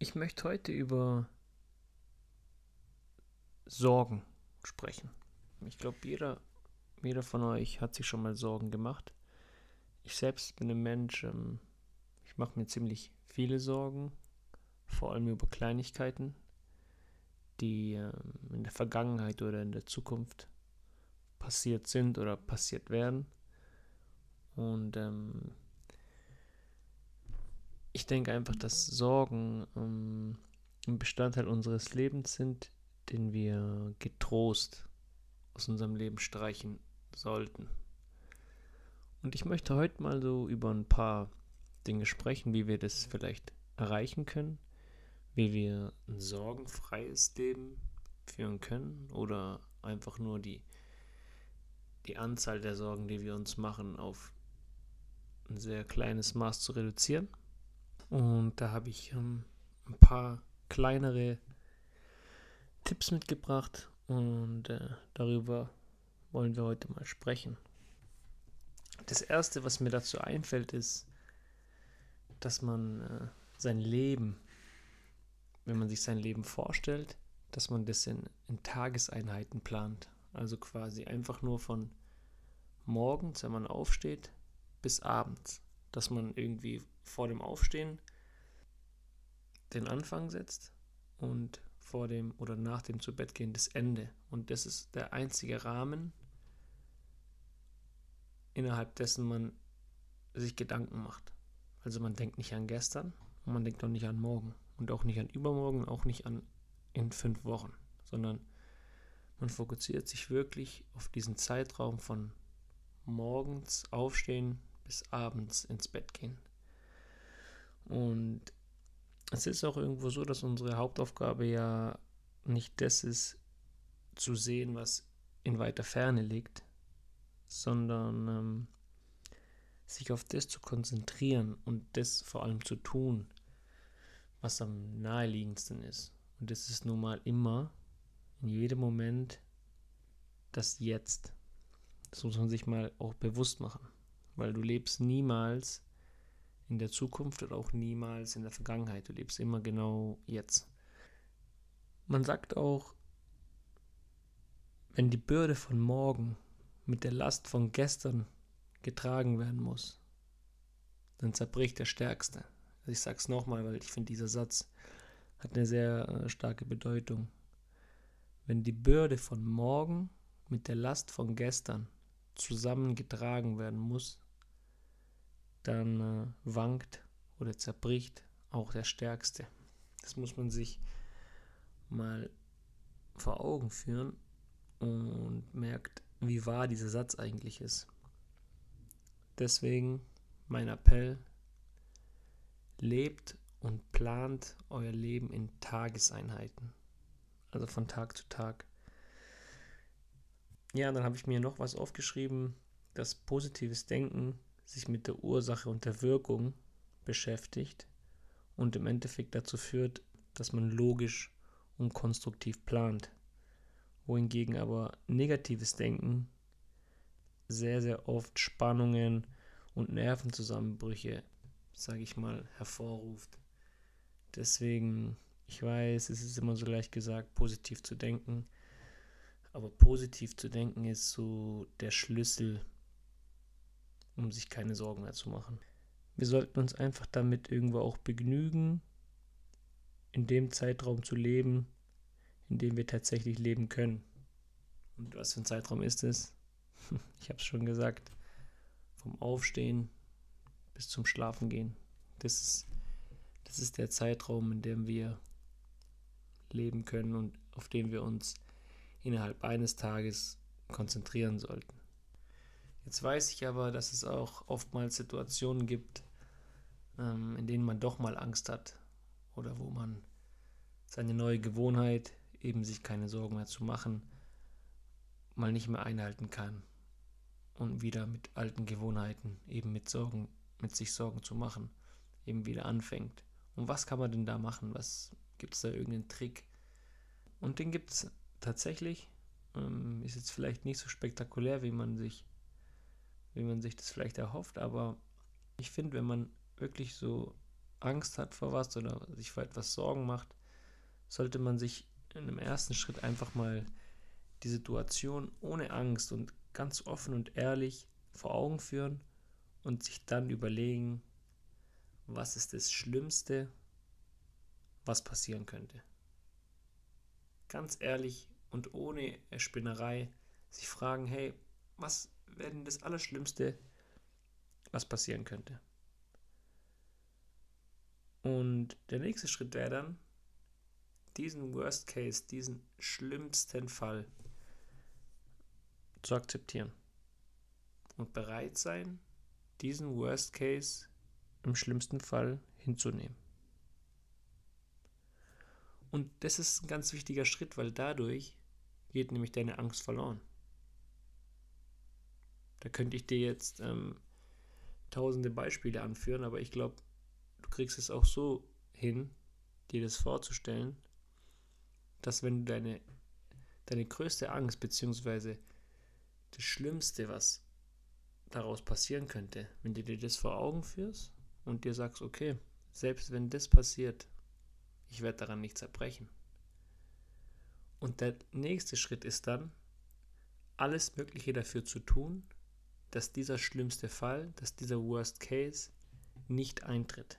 Ich möchte heute über Sorgen sprechen. Ich glaube, jeder, jeder von euch hat sich schon mal Sorgen gemacht. Ich selbst bin ein Mensch, ähm, ich mache mir ziemlich viele Sorgen, vor allem über Kleinigkeiten, die ähm, in der Vergangenheit oder in der Zukunft passiert sind oder passiert werden. Und ähm, ich denke einfach, dass Sorgen ähm, ein Bestandteil unseres Lebens sind, den wir getrost aus unserem Leben streichen sollten. Und ich möchte heute mal so über ein paar Dinge sprechen, wie wir das vielleicht erreichen können, wie wir ein sorgenfreies Leben führen können oder einfach nur die, die Anzahl der Sorgen, die wir uns machen, auf ein sehr kleines Maß zu reduzieren. Und da habe ich ähm, ein paar kleinere Tipps mitgebracht und äh, darüber wollen wir heute mal sprechen. Das erste, was mir dazu einfällt, ist, dass man äh, sein Leben, wenn man sich sein Leben vorstellt, dass man das in, in Tageseinheiten plant. Also quasi einfach nur von morgens, wenn man aufsteht, bis abends. Dass man irgendwie vor dem Aufstehen den Anfang setzt und vor dem oder nach dem zu Bett gehen das Ende. Und das ist der einzige Rahmen, innerhalb dessen man sich Gedanken macht. Also man denkt nicht an gestern und man denkt auch nicht an morgen und auch nicht an übermorgen und auch nicht an in fünf Wochen, sondern man fokussiert sich wirklich auf diesen Zeitraum von morgens aufstehen bis abends ins Bett gehen. Und es ist auch irgendwo so, dass unsere Hauptaufgabe ja nicht das ist, zu sehen, was in weiter Ferne liegt, sondern ähm, sich auf das zu konzentrieren und das vor allem zu tun, was am naheliegendsten ist. Und das ist nun mal immer, in jedem Moment, das Jetzt. Das muss man sich mal auch bewusst machen, weil du lebst niemals in der Zukunft oder auch niemals in der Vergangenheit. Du lebst immer genau jetzt. Man sagt auch, wenn die Bürde von morgen mit der Last von gestern getragen werden muss, dann zerbricht der Stärkste. Also ich sage es nochmal, weil ich finde, dieser Satz hat eine sehr äh, starke Bedeutung. Wenn die Bürde von morgen mit der Last von gestern zusammengetragen werden muss, dann äh, wankt oder zerbricht auch der Stärkste. Das muss man sich mal vor Augen führen und merkt, wie wahr dieser Satz eigentlich ist. Deswegen mein Appell, lebt und plant euer Leben in Tageseinheiten, also von Tag zu Tag. Ja, dann habe ich mir noch was aufgeschrieben, dass positives Denken sich mit der Ursache und der Wirkung beschäftigt und im Endeffekt dazu führt, dass man logisch und konstruktiv plant. Wohingegen aber negatives Denken sehr, sehr oft Spannungen und Nervenzusammenbrüche, sage ich mal, hervorruft. Deswegen, ich weiß, es ist immer so leicht gesagt, positiv zu denken, aber positiv zu denken ist so der Schlüssel um sich keine Sorgen mehr zu machen. Wir sollten uns einfach damit irgendwo auch begnügen, in dem Zeitraum zu leben, in dem wir tatsächlich leben können. Und was für ein Zeitraum ist es? Ich habe es schon gesagt, vom Aufstehen bis zum Schlafengehen. Das ist, das ist der Zeitraum, in dem wir leben können und auf den wir uns innerhalb eines Tages konzentrieren sollten. Jetzt weiß ich aber, dass es auch oftmals Situationen gibt, ähm, in denen man doch mal Angst hat oder wo man seine neue Gewohnheit, eben sich keine Sorgen mehr zu machen, mal nicht mehr einhalten kann und wieder mit alten Gewohnheiten, eben mit Sorgen, mit sich Sorgen zu machen, eben wieder anfängt. Und was kann man denn da machen? Was gibt es da irgendeinen Trick? Und den gibt es tatsächlich. Ähm, ist jetzt vielleicht nicht so spektakulär, wie man sich wie man sich das vielleicht erhofft, aber ich finde, wenn man wirklich so Angst hat vor was oder sich vor etwas Sorgen macht, sollte man sich in einem ersten Schritt einfach mal die Situation ohne Angst und ganz offen und ehrlich vor Augen führen und sich dann überlegen, was ist das Schlimmste, was passieren könnte. Ganz ehrlich und ohne Spinnerei sich fragen, hey, was wäre denn das Allerschlimmste, was passieren könnte? Und der nächste Schritt wäre dann, diesen Worst Case, diesen schlimmsten Fall zu akzeptieren und bereit sein, diesen Worst Case im schlimmsten Fall hinzunehmen. Und das ist ein ganz wichtiger Schritt, weil dadurch geht nämlich deine Angst verloren. Da könnte ich dir jetzt ähm, tausende Beispiele anführen, aber ich glaube, du kriegst es auch so hin, dir das vorzustellen, dass wenn du deine, deine größte Angst bzw. das Schlimmste, was daraus passieren könnte, wenn du dir das vor Augen führst und dir sagst, okay, selbst wenn das passiert, ich werde daran nicht zerbrechen. Und der nächste Schritt ist dann, alles Mögliche dafür zu tun, dass dieser schlimmste Fall, dass dieser Worst Case nicht eintritt.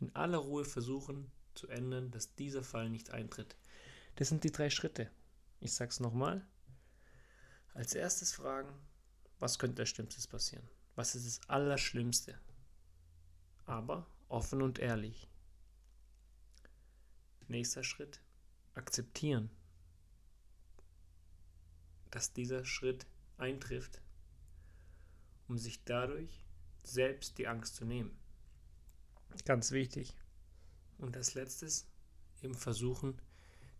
In aller Ruhe versuchen zu ändern, dass dieser Fall nicht eintritt. Das sind die drei Schritte. Ich sage es nochmal. Als erstes fragen, was könnte das Schlimmste passieren? Was ist das Allerschlimmste? Aber offen und ehrlich. Nächster Schritt, akzeptieren, dass dieser Schritt eintrifft, um sich dadurch selbst die Angst zu nehmen. Ganz wichtig. Und als letztes eben versuchen,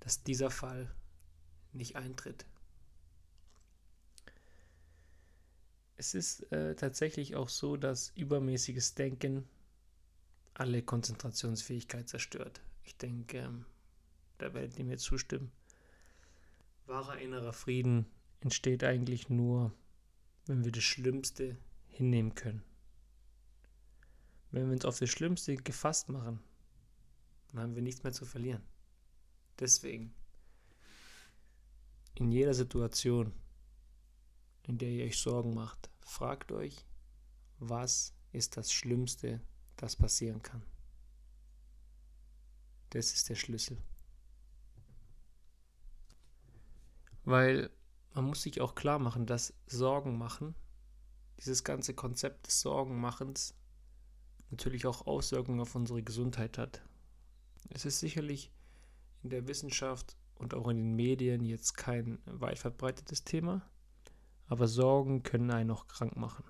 dass dieser Fall nicht eintritt. Es ist äh, tatsächlich auch so, dass übermäßiges Denken alle Konzentrationsfähigkeit zerstört. Ich denke, ähm, da werdet ihr mir zustimmen. Wahrer innerer Frieden entsteht eigentlich nur, wenn wir das Schlimmste hinnehmen können. Wenn wir uns auf das Schlimmste gefasst machen, dann haben wir nichts mehr zu verlieren. Deswegen, in jeder Situation, in der ihr euch Sorgen macht, fragt euch, was ist das Schlimmste, das passieren kann. Das ist der Schlüssel. Weil man muss sich auch klar machen, dass Sorgen machen, dieses ganze Konzept des Sorgenmachens natürlich auch Auswirkungen auf unsere Gesundheit hat. Es ist sicherlich in der Wissenschaft und auch in den Medien jetzt kein weit verbreitetes Thema, aber Sorgen können einen auch krank machen.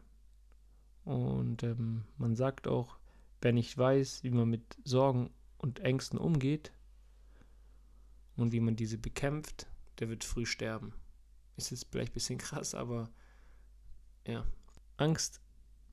Und ähm, man sagt auch, wer nicht weiß, wie man mit Sorgen und Ängsten umgeht und wie man diese bekämpft, der wird früh sterben. Ist jetzt vielleicht ein bisschen krass, aber ja. Angst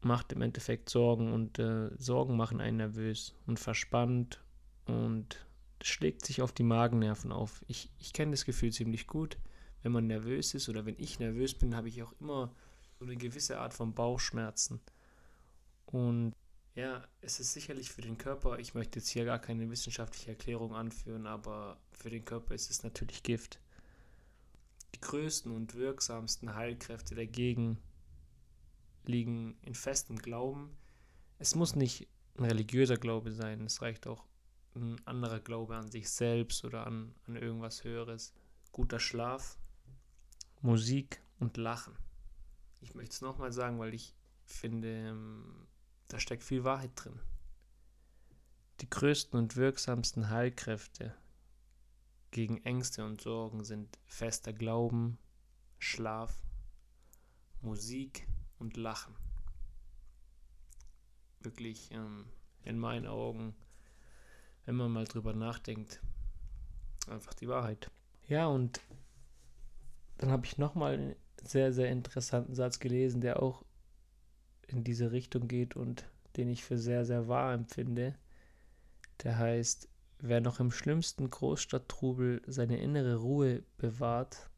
macht im Endeffekt Sorgen und äh, Sorgen machen einen nervös und verspannt und schlägt sich auf die Magennerven auf. Ich, ich kenne das Gefühl ziemlich gut. Wenn man nervös ist oder wenn ich nervös bin, habe ich auch immer so eine gewisse Art von Bauchschmerzen. Und ja, es ist sicherlich für den Körper, ich möchte jetzt hier gar keine wissenschaftliche Erklärung anführen, aber für den Körper ist es natürlich Gift. Größten und wirksamsten Heilkräfte dagegen liegen in festem Glauben. Es muss nicht ein religiöser Glaube sein, es reicht auch ein anderer Glaube an sich selbst oder an, an irgendwas Höheres. Guter Schlaf, Musik und Lachen. Ich möchte es nochmal sagen, weil ich finde, ähm, da steckt viel Wahrheit drin. Die größten und wirksamsten Heilkräfte gegen Ängste und Sorgen sind fester Glauben, Schlaf, Musik und Lachen. Wirklich ähm, in meinen Augen, wenn man mal drüber nachdenkt, einfach die Wahrheit. Ja, und dann habe ich nochmal einen sehr, sehr interessanten Satz gelesen, der auch in diese Richtung geht und den ich für sehr, sehr wahr empfinde. Der heißt, wer noch im schlimmsten Großstadttrubel seine innere Ruhe bewahrt,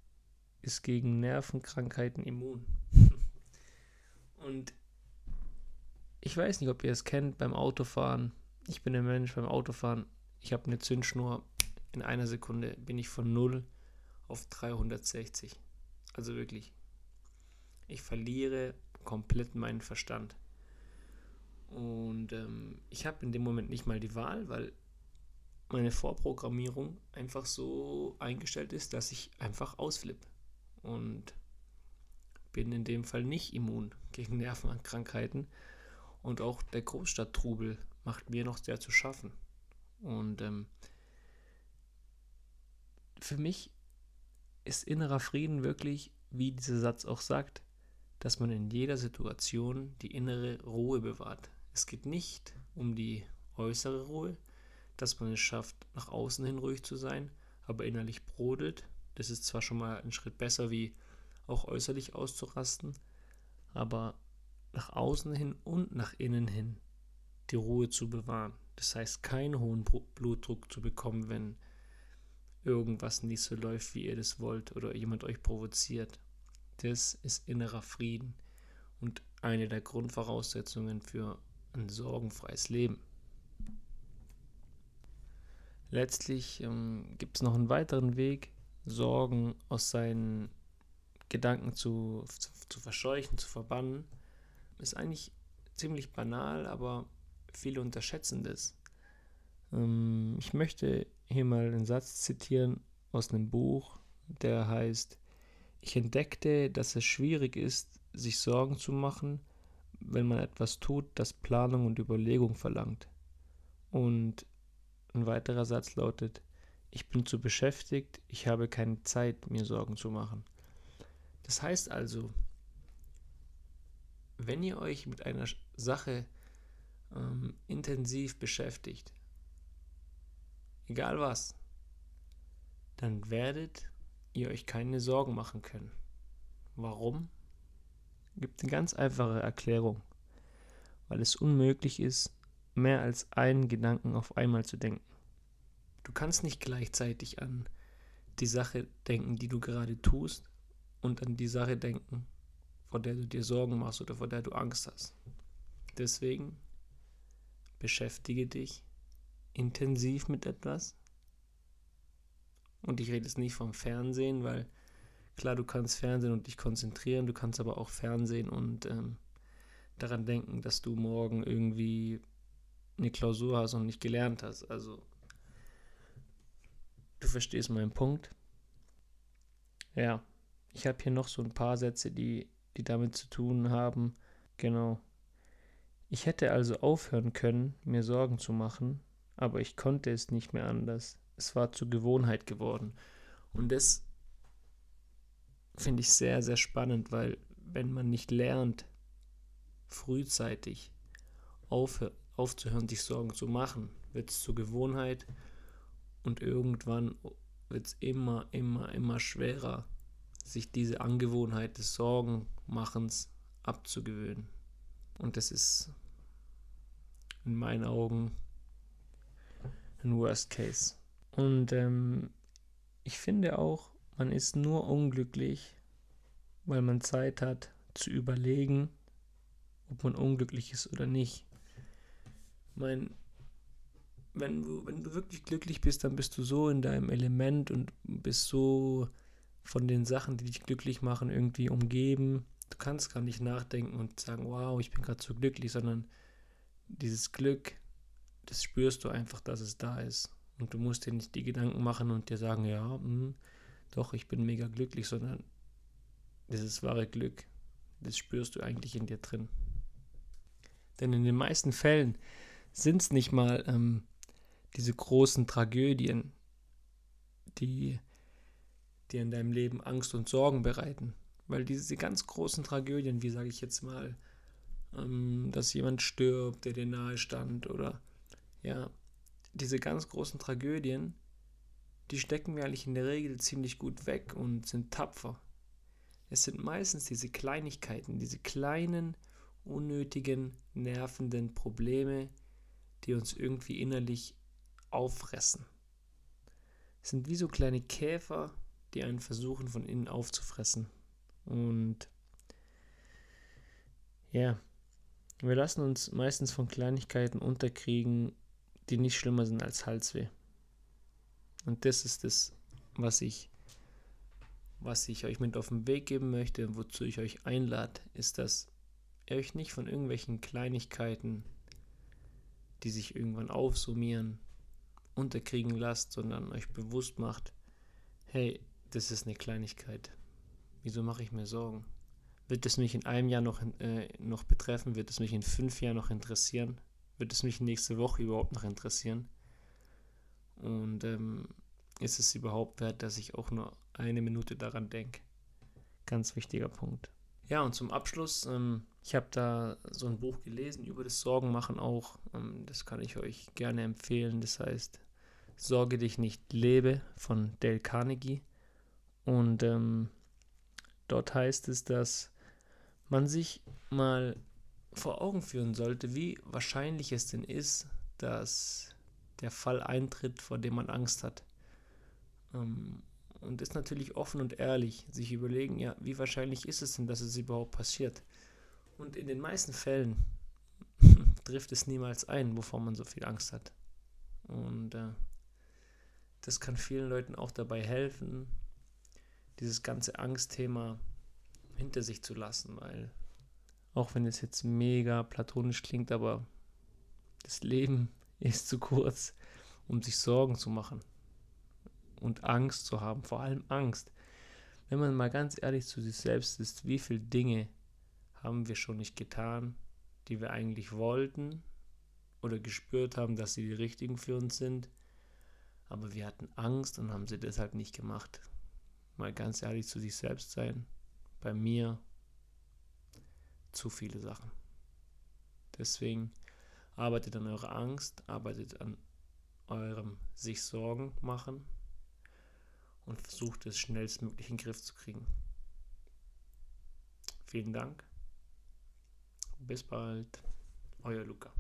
ist gegen Nervenkrankheiten immun. und ich weiß nicht, ob ihr es kennt beim Autofahren. Ich bin ein Mensch beim Autofahren. Ich habe eine Zündschnur. In einer Sekunde bin ich von 0 auf 360. Also wirklich. Ich verliere komplett meinen Verstand. Und ähm, ich habe in dem Moment nicht mal die Wahl, weil meine Vorprogrammierung einfach so eingestellt ist, dass ich einfach ausflippe. Und bin in dem Fall nicht immun gegen Nervenkrankheiten. Und auch der Großstadttrubel macht mir noch sehr zu schaffen. Und ähm, für mich ist innerer Frieden wirklich, wie dieser Satz auch sagt, dass man in jeder Situation die innere Ruhe bewahrt. Es geht nicht um die äußere Ruhe, dass man es schafft, nach außen hin ruhig zu sein, aber innerlich brodelt. Das ist zwar schon mal ein Schritt besser, wie auch äußerlich auszurasten, aber nach außen hin und nach innen hin die Ruhe zu bewahren. Das heißt, keinen hohen Blutdruck zu bekommen, wenn irgendwas nicht so läuft, wie ihr das wollt oder jemand euch provoziert. Das ist innerer Frieden und eine der Grundvoraussetzungen für ein sorgenfreies Leben. Letztlich ähm, gibt es noch einen weiteren Weg, Sorgen aus seinen Gedanken zu, zu, zu verscheuchen, zu verbannen. Ist eigentlich ziemlich banal, aber viele unterschätzen das. Ähm, ich möchte hier mal einen Satz zitieren aus einem Buch, der heißt, ich entdeckte, dass es schwierig ist, sich Sorgen zu machen, wenn man etwas tut, das Planung und Überlegung verlangt. Und ein weiterer Satz lautet, ich bin zu beschäftigt, ich habe keine Zeit, mir Sorgen zu machen. Das heißt also, wenn ihr euch mit einer Sache ähm, intensiv beschäftigt, egal was, dann werdet ihr euch keine Sorgen machen können. Warum? Gibt eine ganz einfache Erklärung. Weil es unmöglich ist, mehr als einen Gedanken auf einmal zu denken. Du kannst nicht gleichzeitig an die Sache denken, die du gerade tust, und an die Sache denken, vor der du dir Sorgen machst oder vor der du Angst hast. Deswegen beschäftige dich intensiv mit etwas. Und ich rede jetzt nicht vom Fernsehen, weil klar, du kannst Fernsehen und dich konzentrieren, du kannst aber auch Fernsehen und ähm, daran denken, dass du morgen irgendwie eine Klausur hast und nicht gelernt hast. Also, du verstehst meinen Punkt. Ja, ich habe hier noch so ein paar Sätze, die, die damit zu tun haben. Genau. Ich hätte also aufhören können, mir Sorgen zu machen, aber ich konnte es nicht mehr anders. Es war zur Gewohnheit geworden. Und das finde ich sehr, sehr spannend, weil wenn man nicht lernt, frühzeitig aufhör, aufzuhören, sich Sorgen zu machen, wird es zur Gewohnheit und irgendwann wird es immer, immer, immer schwerer, sich diese Angewohnheit des Sorgenmachens abzugewöhnen. Und das ist in meinen Augen ein Worst Case. Und ähm, ich finde auch, man ist nur unglücklich, weil man Zeit hat zu überlegen, ob man unglücklich ist oder nicht. Ich meine, wenn du, wenn du wirklich glücklich bist, dann bist du so in deinem Element und bist so von den Sachen, die dich glücklich machen, irgendwie umgeben. Du kannst gar nicht nachdenken und sagen, wow, ich bin gerade so glücklich, sondern dieses Glück, das spürst du einfach, dass es da ist. Und du musst dir nicht die Gedanken machen und dir sagen, ja, mh, hm, doch, ich bin mega glücklich, sondern dieses wahre Glück, das spürst du eigentlich in dir drin. Denn in den meisten Fällen sind es nicht mal ähm, diese großen Tragödien, die dir in deinem Leben Angst und Sorgen bereiten. Weil diese ganz großen Tragödien, wie sage ich jetzt mal, ähm, dass jemand stirbt, der dir nahe stand oder ja, diese ganz großen Tragödien, die stecken wir eigentlich in der Regel ziemlich gut weg und sind tapfer. Es sind meistens diese Kleinigkeiten, diese kleinen, unnötigen, nervenden Probleme, die uns irgendwie innerlich auffressen. Es sind wie so kleine Käfer, die einen versuchen von innen aufzufressen. Und ja, Wir lassen uns meistens von Kleinigkeiten unterkriegen, die nicht schlimmer sind als Halsweh. Und das ist das, was ich, was ich euch mit auf den Weg geben möchte wozu ich euch einlade, ist, dass ihr euch nicht von irgendwelchen Kleinigkeiten, die sich irgendwann aufsummieren, unterkriegen lasst, sondern euch bewusst macht, hey, das ist eine Kleinigkeit. Wieso mache ich mir Sorgen? Wird es mich in einem Jahr noch, äh, noch betreffen? Wird es mich in fünf Jahren noch interessieren? Wird es mich nächste Woche überhaupt noch interessieren? Und ähm, ist es überhaupt wert, dass ich auch nur eine Minute daran denke? Ganz wichtiger Punkt. Ja, und zum Abschluss, ähm, ich habe da so ein Buch gelesen über das Sorgenmachen auch. Ähm, das kann ich euch gerne empfehlen. Das heißt Sorge dich nicht, lebe von Dale Carnegie. Und ähm, dort heißt es, dass man sich mal vor Augen führen sollte, wie wahrscheinlich es denn ist, dass der Fall eintritt, vor dem man Angst hat. Und ist natürlich offen und ehrlich, sich überlegen, ja, wie wahrscheinlich ist es denn, dass es überhaupt passiert. Und in den meisten Fällen trifft es niemals ein, wovor man so viel Angst hat. Und äh, das kann vielen Leuten auch dabei helfen, dieses ganze Angstthema hinter sich zu lassen, weil auch wenn es jetzt mega platonisch klingt, aber das Leben ist zu kurz, um sich Sorgen zu machen und Angst zu haben, vor allem Angst. Wenn man mal ganz ehrlich zu sich selbst ist, wie viele Dinge haben wir schon nicht getan, die wir eigentlich wollten oder gespürt haben, dass sie die richtigen für uns sind, aber wir hatten Angst und haben sie deshalb nicht gemacht. Mal ganz ehrlich zu sich selbst sein. Bei mir zu viele Sachen. Deswegen arbeitet an eurer Angst, arbeitet an eurem sich Sorgen machen und versucht es schnellstmöglich in den Griff zu kriegen. Vielen Dank. Bis bald. Euer Luca.